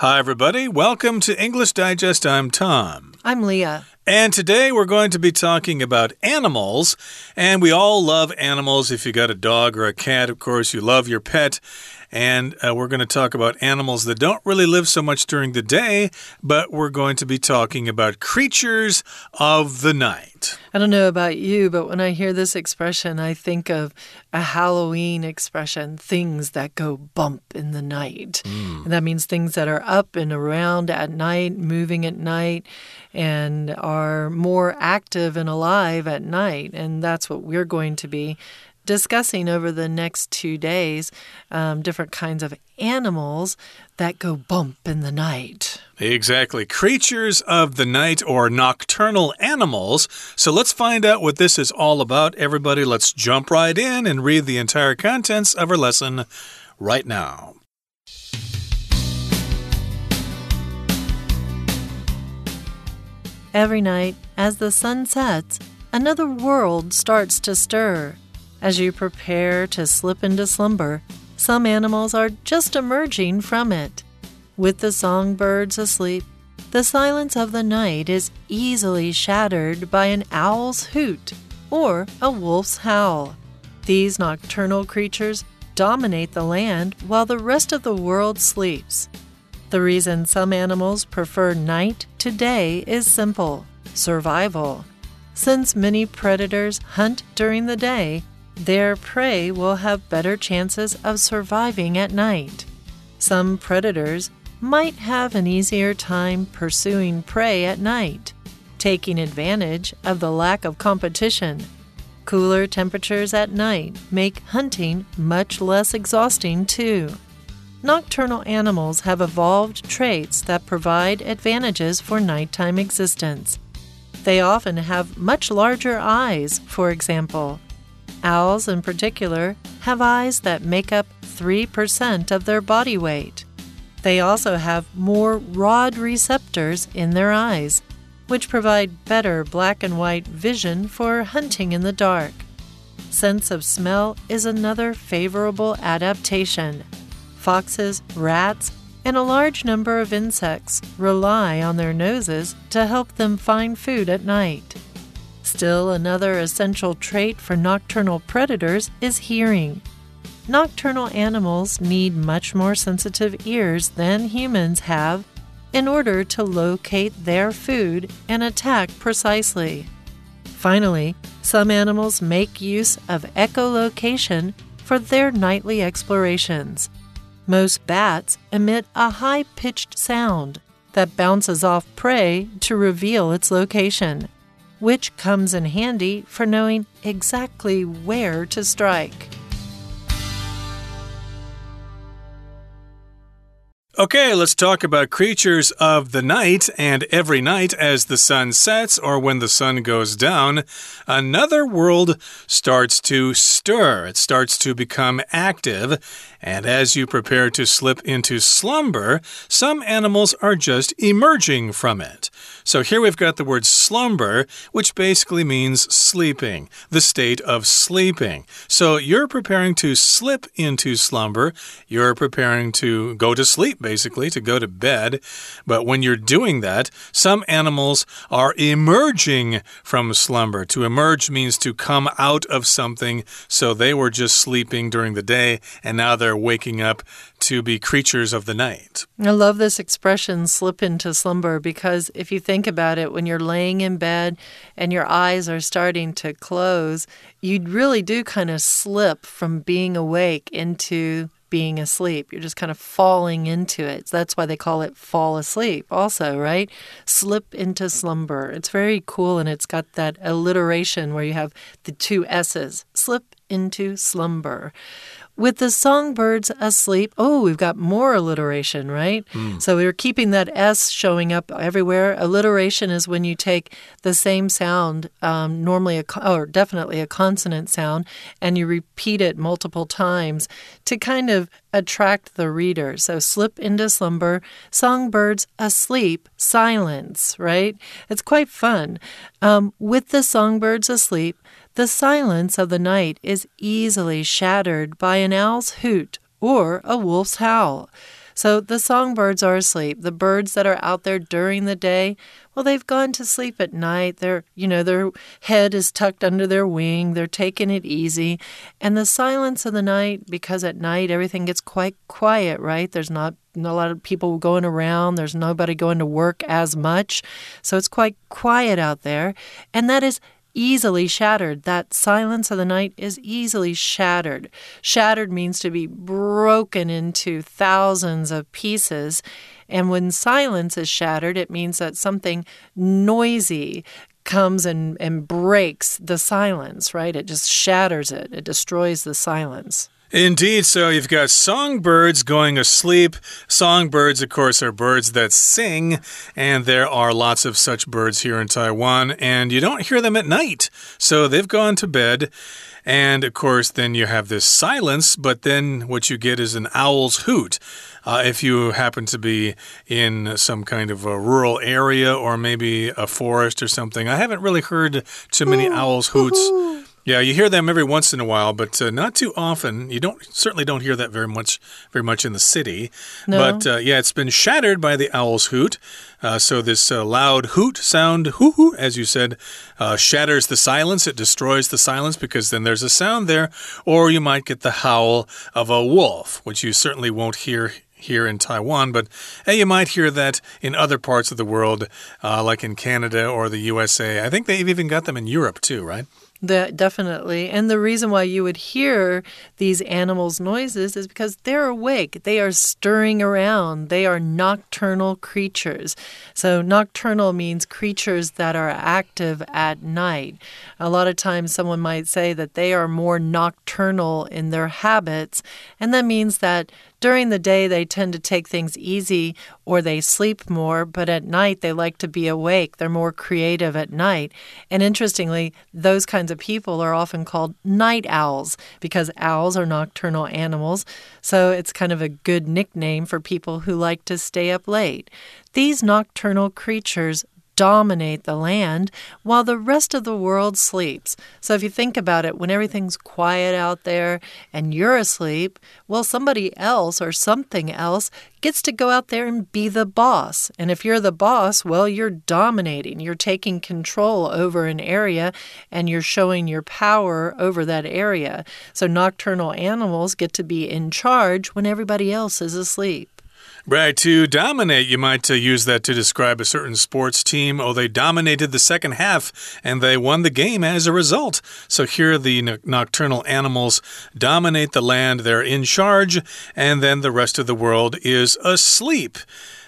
Hi, everybody. Welcome to English Digest. I'm Tom. I'm Leah. And today we're going to be talking about animals. And we all love animals. If you got a dog or a cat, of course, you love your pet. And uh, we're going to talk about animals that don't really live so much during the day, but we're going to be talking about creatures of the night. I don't know about you, but when I hear this expression, I think of a Halloween expression things that go bump in the night. Mm. And that means things that are up and around at night, moving at night, and are more active and alive at night. And that's what we're going to be discussing over the next two days um, different kinds of animals that go bump in the night. Exactly. Creatures of the night or nocturnal animals. So let's find out what this is all about. Everybody, let's jump right in and read the entire contents of our lesson right now. Every night, as the sun sets, another world starts to stir. As you prepare to slip into slumber, some animals are just emerging from it. With the songbirds asleep, the silence of the night is easily shattered by an owl's hoot or a wolf's howl. These nocturnal creatures dominate the land while the rest of the world sleeps. The reason some animals prefer night to day is simple survival. Since many predators hunt during the day, their prey will have better chances of surviving at night. Some predators might have an easier time pursuing prey at night, taking advantage of the lack of competition. Cooler temperatures at night make hunting much less exhausting, too. Nocturnal animals have evolved traits that provide advantages for nighttime existence. They often have much larger eyes, for example, Owls, in particular, have eyes that make up 3% of their body weight. They also have more rod receptors in their eyes, which provide better black and white vision for hunting in the dark. Sense of smell is another favorable adaptation. Foxes, rats, and a large number of insects rely on their noses to help them find food at night. Still, another essential trait for nocturnal predators is hearing. Nocturnal animals need much more sensitive ears than humans have in order to locate their food and attack precisely. Finally, some animals make use of echolocation for their nightly explorations. Most bats emit a high pitched sound that bounces off prey to reveal its location which comes in handy for knowing exactly where to strike. Okay, let's talk about creatures of the night. And every night, as the sun sets or when the sun goes down, another world starts to stir. It starts to become active. And as you prepare to slip into slumber, some animals are just emerging from it. So here we've got the word slumber, which basically means sleeping, the state of sleeping. So you're preparing to slip into slumber. You're preparing to go to sleep, basically, to go to bed. But when you're doing that, some animals are emerging from slumber. To emerge means to come out of something. So they were just sleeping during the day and now they're waking up to be creatures of the night. I love this expression, slip into slumber, because if you think about it, when you're laying in bed and your eyes are starting to close, you really do kind of slip from being awake into being asleep. You're just kind of falling into it. That's why they call it fall asleep, also, right? Slip into slumber. It's very cool and it's got that alliteration where you have the two S's slip into slumber. With the songbirds asleep, oh, we've got more alliteration, right? Mm. So we're keeping that S showing up everywhere. Alliteration is when you take the same sound, um, normally a or definitely a consonant sound, and you repeat it multiple times to kind of attract the reader. So slip into slumber, songbirds asleep, silence, right? It's quite fun. Um, with the songbirds asleep, the silence of the night is easily shattered by an owl's hoot or a wolf's howl. So the songbirds are asleep. The birds that are out there during the day, well, they've gone to sleep at night. Their, you know, their head is tucked under their wing. They're taking it easy. And the silence of the night, because at night everything gets quite quiet, right? There's not a lot of people going around. There's nobody going to work as much. So it's quite quiet out there. And that is easily shattered. That silence of the night is easily shattered. Shattered means to be broken into thousands of pieces. And when silence is shattered, it means that something noisy comes and, and breaks the silence, right? It just shatters it, it destroys the silence. Indeed. So you've got songbirds going asleep. Songbirds, of course, are birds that sing, and there are lots of such birds here in Taiwan, and you don't hear them at night. So they've gone to bed. And of course, then you have this silence, but then what you get is an owl's hoot. Uh, if you happen to be in some kind of a rural area or maybe a forest or something, I haven't really heard too many owls' hoots. Yeah, you hear them every once in a while, but uh, not too often. You don't certainly don't hear that very much, very much in the city. No. But uh, yeah, it's been shattered by the owl's hoot. Uh, so this uh, loud hoot sound, hoo hoo, as you said, uh, shatters the silence. It destroys the silence because then there's a sound there. Or you might get the howl of a wolf, which you certainly won't hear here in Taiwan, but hey, you might hear that in other parts of the world, uh, like in Canada or the USA. I think they've even got them in Europe too, right? That definitely. And the reason why you would hear these animals' noises is because they're awake. They are stirring around. They are nocturnal creatures. So, nocturnal means creatures that are active at night. A lot of times, someone might say that they are more nocturnal in their habits, and that means that during the day, they tend to take things easy or they sleep more, but at night, they like to be awake. They're more creative at night. And interestingly, those kinds of people are often called night owls because owls are nocturnal animals. So it's kind of a good nickname for people who like to stay up late. These nocturnal creatures dominate the land while the rest of the world sleeps. So if you think about it, when everything's quiet out there and you're asleep, well, somebody else or something else gets to go out there and be the boss. And if you're the boss, well, you're dominating, you're taking control over an area and you're showing your power over that area. So nocturnal animals get to be in charge when everybody else is asleep. Right, to dominate, you might uh, use that to describe a certain sports team. Oh, they dominated the second half and they won the game as a result. So here the nocturnal animals dominate the land, they're in charge, and then the rest of the world is asleep.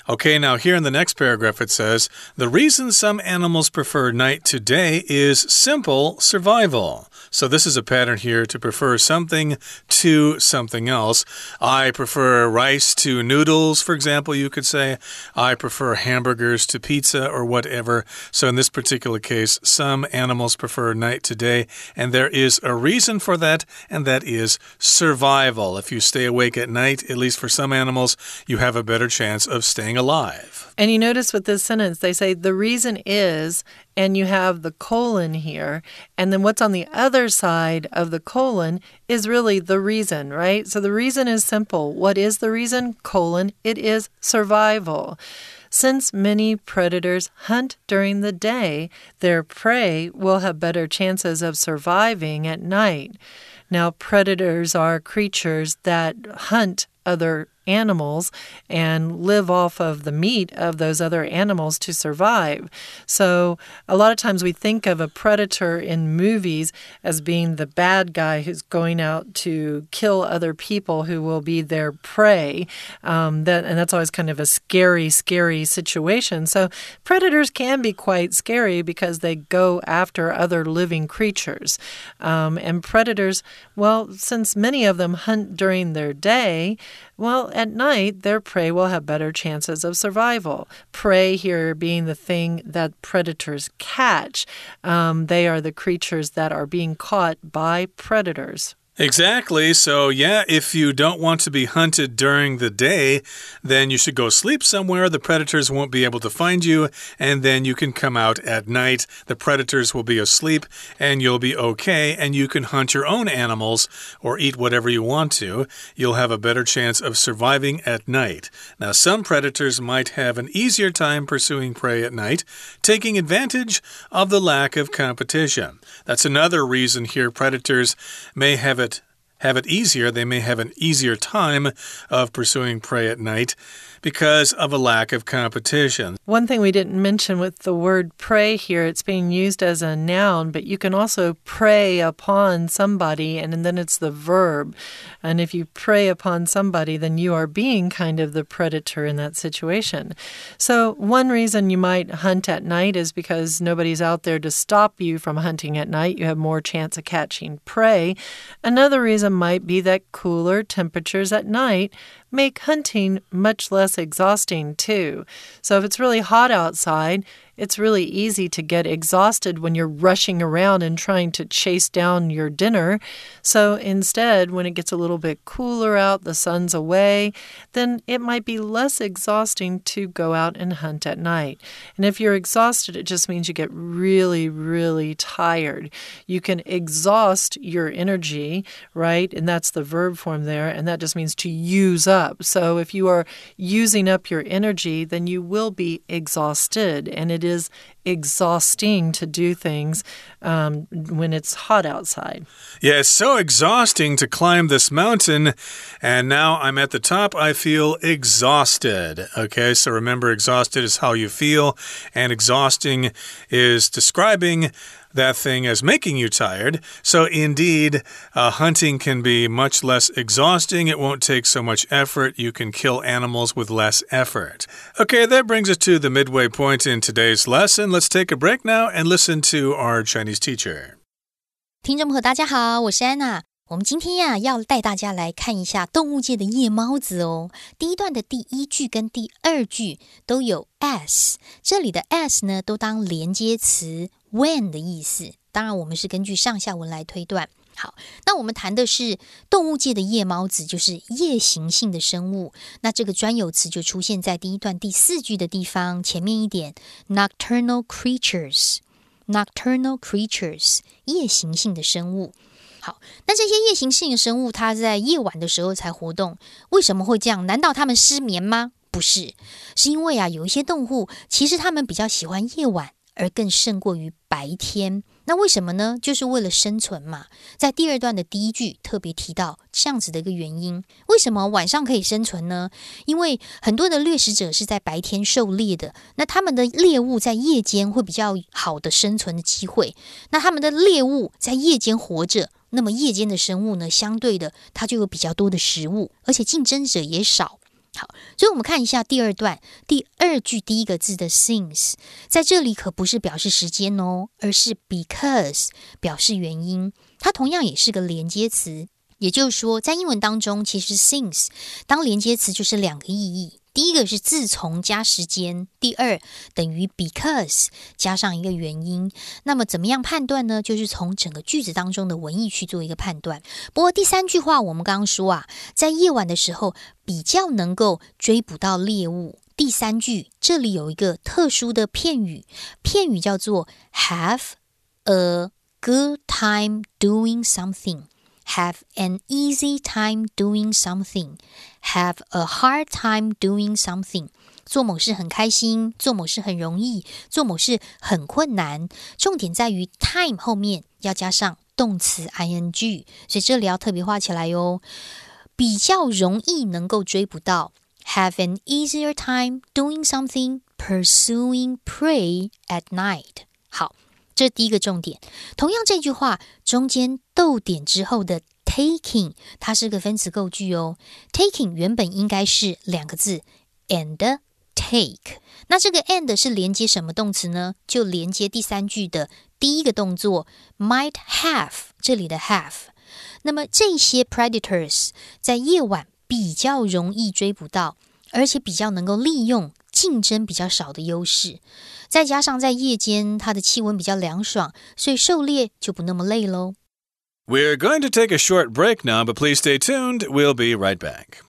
Okay, now here in the next paragraph it says the reason some animals prefer night to day is simple survival. So this is a pattern here to prefer something to something else. I prefer rice to noodles, for example, you could say. I prefer hamburgers to pizza or whatever. So in this particular case, some animals prefer night to day, and there is a reason for that, and that is survival. If you stay awake at night, at least for some animals, you have a better chance of staying alive. And you notice with this sentence, they say the reason is, and you have the colon here. And then what's on the other side of the colon is really the reason, right? So the reason is simple. What is the reason? Colon, it is survival. Since many predators hunt during the day, their prey will have better chances of surviving at night. Now, predators are creatures that hunt other animals and live off of the meat of those other animals to survive. So, a lot of times we think of a predator in movies as being the bad guy who's going out to kill other people who will be their prey. Um, that, and that's always kind of a scary, scary situation. So, predators can be quite scary because they go after other living creatures. Um, and predators, well, since many of them hunt during their day, well, at night, their prey will have better chances of survival. Prey here being the thing that predators catch. Um, they are the creatures that are being caught by predators. Exactly. So, yeah, if you don't want to be hunted during the day, then you should go sleep somewhere. The predators won't be able to find you, and then you can come out at night. The predators will be asleep, and you'll be okay, and you can hunt your own animals or eat whatever you want to. You'll have a better chance of surviving at night. Now, some predators might have an easier time pursuing prey at night, taking advantage of the lack of competition. That's another reason here predators may have it have it easier, they may have an easier time of pursuing prey at night because of a lack of competition. One thing we didn't mention with the word prey here, it's being used as a noun, but you can also prey upon somebody, and then it's the verb. And if you prey upon somebody, then you are being kind of the predator in that situation. So, one reason you might hunt at night is because nobody's out there to stop you from hunting at night. You have more chance of catching prey. Another reason might be that cooler temperatures at night make hunting much less exhausting, too. So if it's really hot outside, it's really easy to get exhausted when you're rushing around and trying to chase down your dinner. So instead, when it gets a little bit cooler out, the sun's away, then it might be less exhausting to go out and hunt at night. And if you're exhausted, it just means you get really, really tired. You can exhaust your energy, right? And that's the verb form there. And that just means to use up. So if you are using up your energy, then you will be exhausted. And it is exhausting to do things um, when it's hot outside. Yeah, it's so exhausting to climb this mountain. And now I'm at the top. I feel exhausted. Okay, so remember, exhausted is how you feel, and exhausting is describing that thing as making you tired. So, indeed, uh, hunting can be much less exhausting. It won't take so much effort. You can kill animals with less effort. Okay, that brings us to the midway point in today's lesson. Let's take a break now and listen to our Chinese teacher. 听众朋友，大家好，我是安娜。我们今天呀，要带大家来看一下动物界的夜猫子哦。第一段的第一句跟第二句都有 s，这里的 s 呢，都当连接词 when 的意思。当然，我们是根据上下文来推断。好，那我们谈的是动物界的夜猫子，就是夜行性的生物。那这个专有词就出现在第一段第四句的地方前面一点，nocturnal creatures，nocturnal creatures，夜行性的生物。好，那这些夜行性的生物，它在夜晚的时候才活动，为什么会这样？难道它们失眠吗？不是，是因为啊，有一些动物其实它们比较喜欢夜晚，而更胜过于白天。那为什么呢？就是为了生存嘛。在第二段的第一句特别提到这样子的一个原因。为什么晚上可以生存呢？因为很多的掠食者是在白天狩猎的，那他们的猎物在夜间会比较好的生存的机会。那他们的猎物在夜间活着。那么夜间的生物呢，相对的，它就有比较多的食物，而且竞争者也少。好，所以我们看一下第二段第二句第一个字的 since，在这里可不是表示时间哦，而是 because 表示原因，它同样也是个连接词。也就是说，在英文当中，其实 since 当连接词就是两个意义。第一个是自从加时间，第二等于 because 加上一个原因。那么怎么样判断呢？就是从整个句子当中的文意去做一个判断。不过第三句话我们刚刚说啊，在夜晚的时候比较能够追捕到猎物。第三句这里有一个特殊的片语，片语叫做 have a good time doing something。have an easy time doing something, have a hard time doing something。做某事很开心，做某事很容易，做某事很困难。重点在于 time 后面要加上动词 ing，所以这里要特别画起来哟。比较容易能够追不到，have an easier time doing something, pursuing prey at night。好。 这第一个重点，同样这句话中间逗点之后的 taking，它是个分词构句哦。taking 原本应该是两个字 and take，那这个 and 是连接什么动词呢？就连接第三句的第一个动作 might have，这里的 have。那么这些 predators 在夜晚比较容易追捕到，而且比较能够利用竞争比较少的优势。再加上在夜间，它的气温比较凉爽，所以狩猎就不那么累喽。We're going to take a short break now, but please stay tuned. We'll be right back.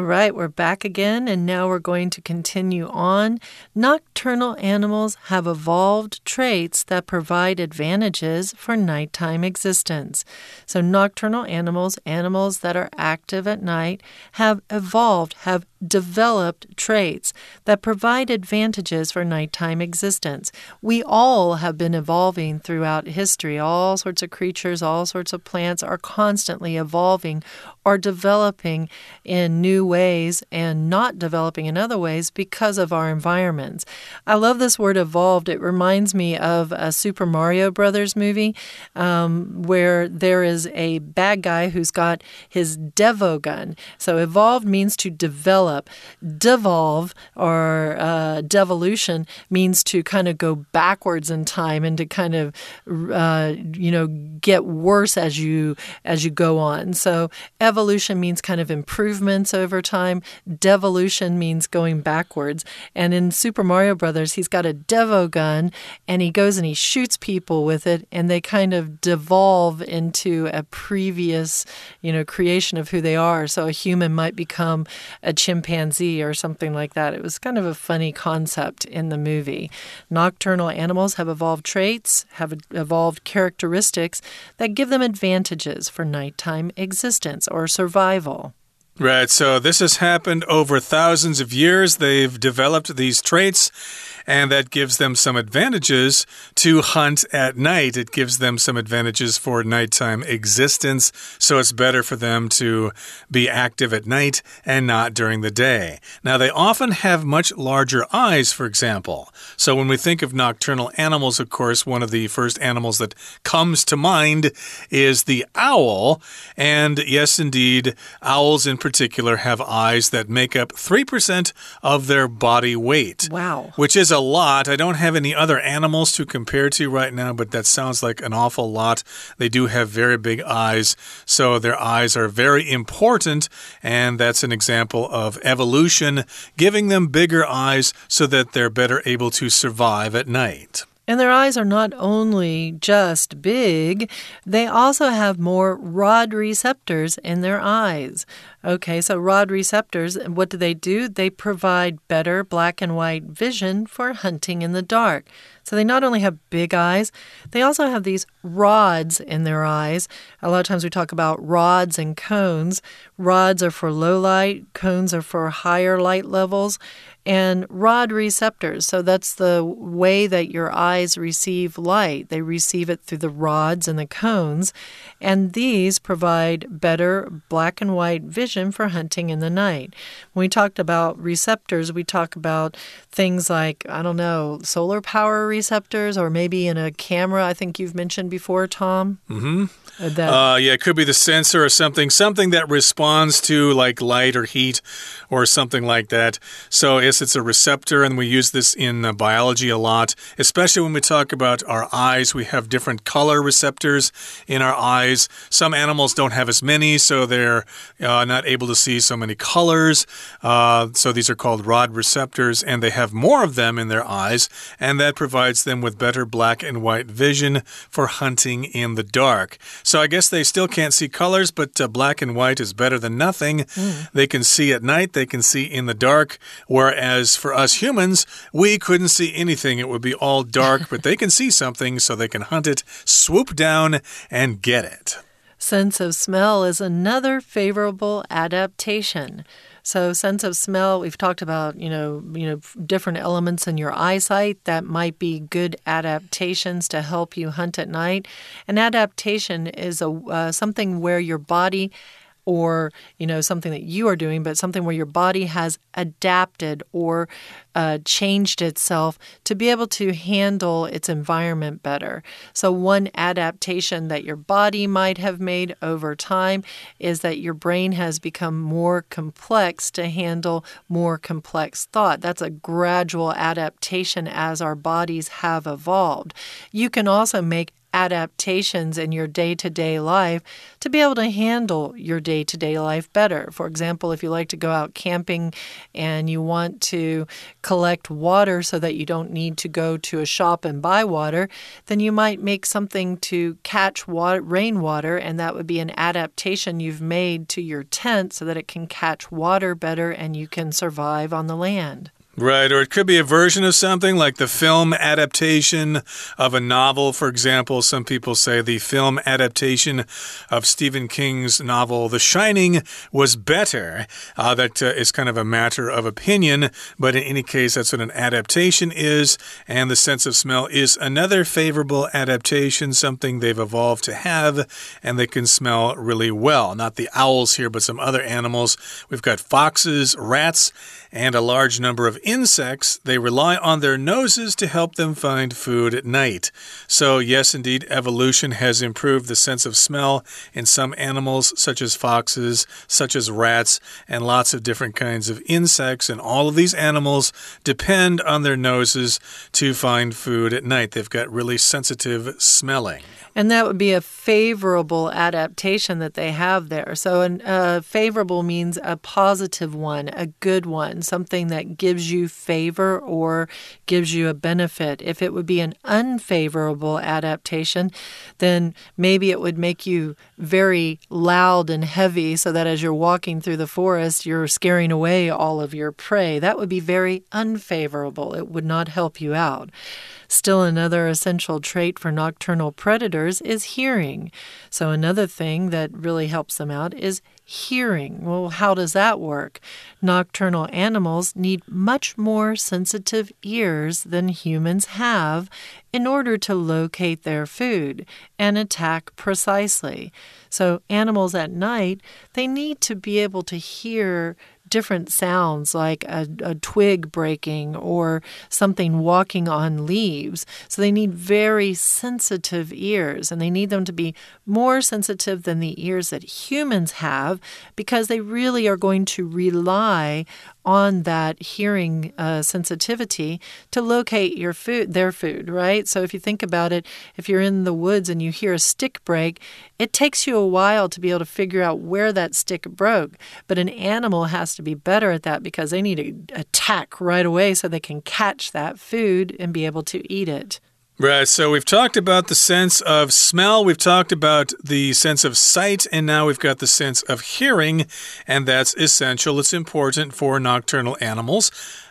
All right, we're back again, and now we're going to continue on. Nocturnal animals have evolved traits that provide advantages for nighttime existence. So, nocturnal animals, animals that are active at night, have evolved, have developed traits that provide advantages for nighttime existence. We all have been evolving throughout history. All sorts of creatures, all sorts of plants are constantly evolving or developing in new ways and not developing in other ways because of our environments. I love this word evolved. It reminds me of a Super Mario Brothers movie um, where there is a bad guy who's got his Devo gun. So evolved means to develop. Devolve or uh, devolution means to kind of go backwards in time and to kind of uh, you know get worse as you as you go on. So evolution means kind of improvements over time. Devolution means going backwards. And in Super Mario Brothers, he's got a Devo gun and he goes and he shoots people with it, and they kind of devolve into a previous you know creation of who they are. So a human might become a chimpanzee or something like that. It was kind of a funny concept in the movie. Nocturnal animals have evolved traits, have evolved characteristics that give them advantages for nighttime existence or survival. Right, so this has happened over thousands of years. They've developed these traits and that gives them some advantages to hunt at night. It gives them some advantages for nighttime existence, so it's better for them to be active at night and not during the day. Now, they often have much larger eyes, for example. So, when we think of nocturnal animals, of course, one of the first animals that comes to mind is the owl. And yes, indeed, owls in particular have eyes that make up 3% of their body weight. Wow. Which is a lot. I don't have any other animals to compare to right now, but that sounds like an awful lot. They do have very big eyes, so their eyes are very important, and that's an example of evolution, giving them bigger eyes so that they're better able to survive at night. And their eyes are not only just big, they also have more rod receptors in their eyes. Okay, so rod receptors, what do they do? They provide better black and white vision for hunting in the dark. So they not only have big eyes, they also have these rods in their eyes. A lot of times we talk about rods and cones. Rods are for low light, cones are for higher light levels and rod receptors. So that's the way that your eyes receive light. They receive it through the rods and the cones, and these provide better black and white vision for hunting in the night. When we talked about receptors, we talk about things like, I don't know, solar power receptors, or maybe in a camera, I think you've mentioned before, Tom. Mm hmm. That, uh, yeah, it could be the sensor or something, something that responds to like light or heat or something like that. So, it's a receptor, and we use this in uh, biology a lot, especially when we talk about our eyes. We have different color receptors in our eyes. Some animals don't have as many, so they're uh, not able to see so many colors. Uh, so, these are called rod receptors, and they have more of them in their eyes, and that provides them with better black and white vision for hunting in the dark. So, I guess they still can't see colors, but uh, black and white is better than nothing. Mm. They can see at night, they can see in the dark, whereas for us humans, we couldn't see anything. It would be all dark, but they can see something, so they can hunt it, swoop down, and get it. Sense of smell is another favorable adaptation. So sense of smell, we've talked about, you know, you know, different elements in your eyesight that might be good adaptations to help you hunt at night. An adaptation is a uh, something where your body or you know something that you are doing but something where your body has adapted or uh, changed itself to be able to handle its environment better. So, one adaptation that your body might have made over time is that your brain has become more complex to handle more complex thought. That's a gradual adaptation as our bodies have evolved. You can also make adaptations in your day to day life to be able to handle your day to day life better. For example, if you like to go out camping and you want to collect water so that you don't need to go to a shop and buy water, then you might make something to catch water, rainwater, and that would be an adaptation you've made to your tent so that it can catch water better and you can survive on the land. Right, or it could be a version of something like the film adaptation of a novel, for example. Some people say the film adaptation of Stephen King's novel The Shining was better. Uh, that uh, is kind of a matter of opinion, but in any case, that's what an adaptation is. And the sense of smell is another favorable adaptation, something they've evolved to have, and they can smell really well. Not the owls here, but some other animals. We've got foxes, rats, and a large number of insects, they rely on their noses to help them find food at night. So, yes, indeed, evolution has improved the sense of smell in some animals, such as foxes, such as rats, and lots of different kinds of insects. And all of these animals depend on their noses to find food at night. They've got really sensitive smelling. And that would be a favorable adaptation that they have there. So, a uh, favorable means a positive one, a good one, something that gives you favor or gives you a benefit. If it would be an unfavorable adaptation, then maybe it would make you very loud and heavy so that as you're walking through the forest, you're scaring away all of your prey. That would be very unfavorable. It would not help you out. Still, another essential trait for nocturnal predators is hearing. So, another thing that really helps them out is hearing. Well, how does that work? Nocturnal animals need much more sensitive ears than humans have in order to locate their food and attack precisely. So, animals at night, they need to be able to hear different sounds like a, a, twig breaking or something walking on leaves. So they need very sensitive ears and they need them to be more sensitive than the ears that humans have because they really are going to rely on that hearing uh, sensitivity to locate your food, their food, right? So if you think about it, if you're in the woods and you hear a stick break, it takes you a while to be able to figure out where that stick broke. But an animal has to be better at that because they need to attack right away so they can catch that food and be able to eat it. Right, so we've talked about the sense of smell, we've talked about the sense of sight, and now we've got the sense of hearing, and that's essential. It's important for nocturnal animals.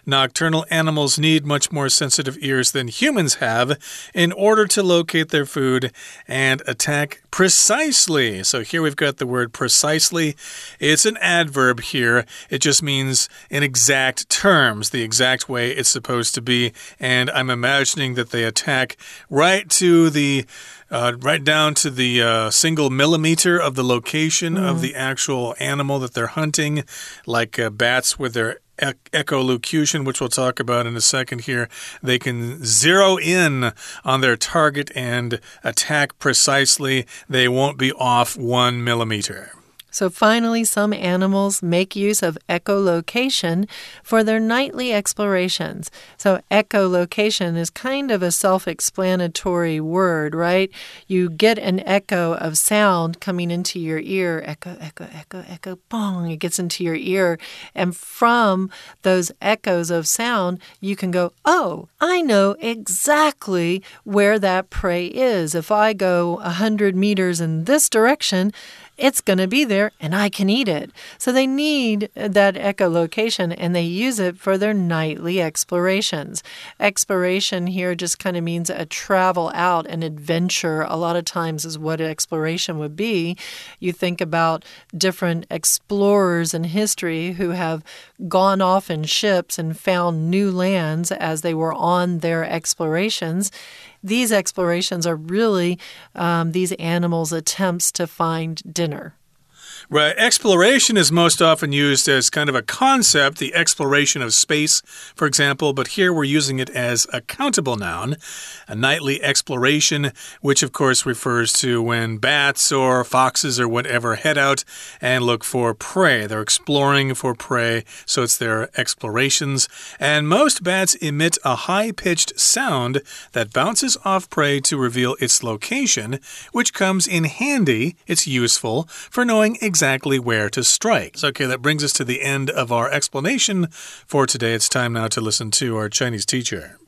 Nocturnal animals need much more sensitive ears than humans have in order to locate their food and attack precisely. So here we've got the word precisely. It's an adverb here. It just means in exact terms, the exact way it's supposed to be. And I'm imagining that they attack right to the uh, right down to the uh, single millimeter of the location mm. of the actual animal that they're hunting, like uh, bats with their echolocation, which we'll talk about in a second here. They can zero in on their target and attack precisely. They won't be off one millimeter. So, finally, some animals make use of echolocation for their nightly explorations. So, echolocation is kind of a self explanatory word, right? You get an echo of sound coming into your ear echo, echo, echo, echo, bong, it gets into your ear. And from those echoes of sound, you can go, oh, I know exactly where that prey is. If I go 100 meters in this direction, it's going to be there and I can eat it. So they need uh, that echolocation and they use it for their nightly explorations. Exploration here just kind of means a travel out, an adventure. A lot of times is what exploration would be. You think about different explorers in history who have gone off in ships and found new lands as they were on their explorations these explorations are really um, these animals' attempts to find dinner. Right. Exploration is most often used as kind of a concept, the exploration of space, for example, but here we're using it as a countable noun. A nightly exploration, which of course refers to when bats or foxes or whatever head out and look for prey. They're exploring for prey, so it's their explorations. And most bats emit a high pitched sound that bounces off prey to reveal its location, which comes in handy. It's useful for knowing exactly exactly where to strike. So, okay, that brings us to the end of our explanation for today. It's time now to listen to our Chinese teacher.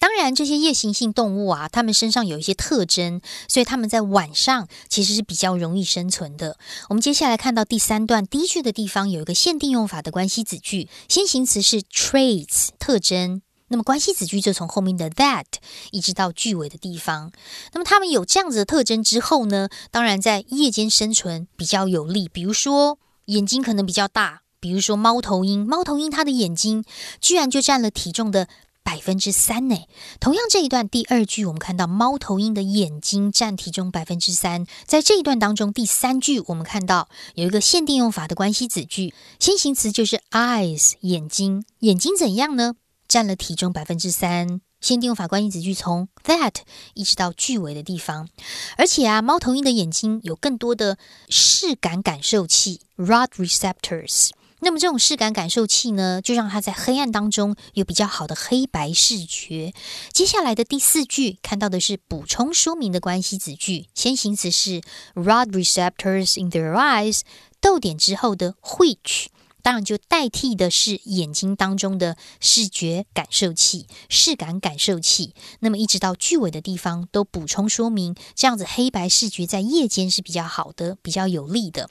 当然，这些夜行性动物啊，它们身上有一些特征，所以它们在晚上其实是比较容易生存的。我们接下来看到第三段第一句的地方有一个限定用法的关系子句，先行词是 traits 特征。 那么关系子句就从后面的 that 一直到句尾的地方。那么它们有这样子的特征之后呢，当然在夜间生存比较有利。比如说眼睛可能比较大，比如说猫头鹰，猫头鹰它的眼睛居然就占了体重的百分之三呢。同样这一段第二句，我们看到猫头鹰的眼睛占体重百分之三。在这一段当中，第三句我们看到有一个限定用法的关系子句，先行词就是 eyes 眼睛，眼睛怎样呢？占了体重百分之三，限定用法关系子句从 that 一直到句尾的地方，而且啊，猫头鹰的眼睛有更多的视感感受器 rod receptors。那么这种视感感受器呢，就让它在黑暗当中有比较好的黑白视觉。接下来的第四句看到的是补充说明的关系子句，先行词是 rod receptors in their eyes，逗点之后的 which。当然，就代替的是眼睛当中的视觉感受器、视感感受器。那么，一直到句尾的地方都补充说明，这样子黑白视觉在夜间是比较好的、比较有利的。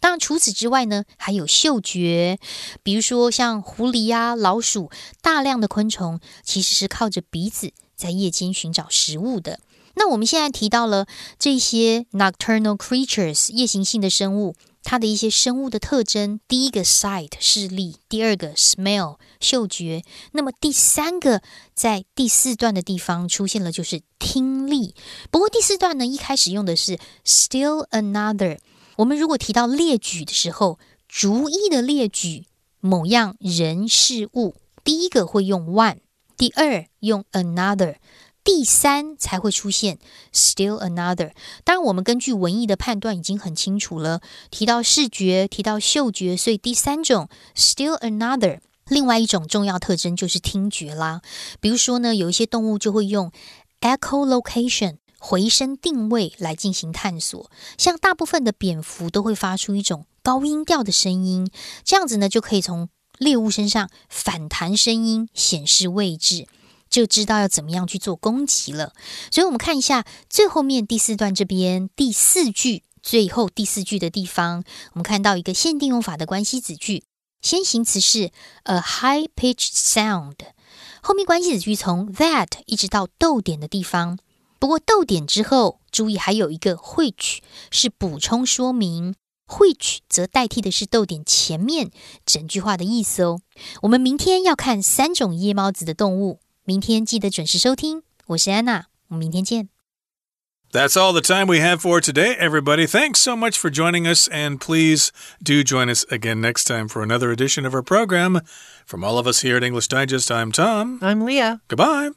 当然，除此之外呢，还有嗅觉，比如说像狐狸啊、老鼠，大量的昆虫其实是靠着鼻子在夜间寻找食物的。那我们现在提到了这些 nocturnal creatures 夜行性的生物。它的一些生物的特征，第一个 sight 视力，第二个 smell 嗅觉，那么第三个在第四段的地方出现了，就是听力。不过第四段呢，一开始用的是 still another。我们如果提到列举的时候，逐一的列举某样人事物，第一个会用 one，第二用 another。第三才会出现 still another。当然，我们根据文意的判断已经很清楚了。提到视觉，提到嗅觉，所以第三种 still another。另外一种重要特征就是听觉啦。比如说呢，有一些动物就会用 echolocation 回声定位来进行探索。像大部分的蝙蝠都会发出一种高音调的声音，这样子呢就可以从猎物身上反弹声音，显示位置。就知道要怎么样去做攻击了。所以，我们看一下最后面第四段这边第四句最后第四句的地方，我们看到一个限定用法的关系子句，先行词是 a high pitched sound，后面关系子句从 that 一直到逗点的地方。不过逗点之后，注意还有一个 which 是补充说明，which 则代替的是逗点前面整句话的意思哦。我们明天要看三种夜猫子的动物。明天记得准时收听，我是安娜，我们明天见。That's all the time we have for today, everybody. Thanks so much for joining us, and please do join us again next time for another edition of our program. From all of us here at English Digest, I'm Tom. I'm Leah. Goodbye.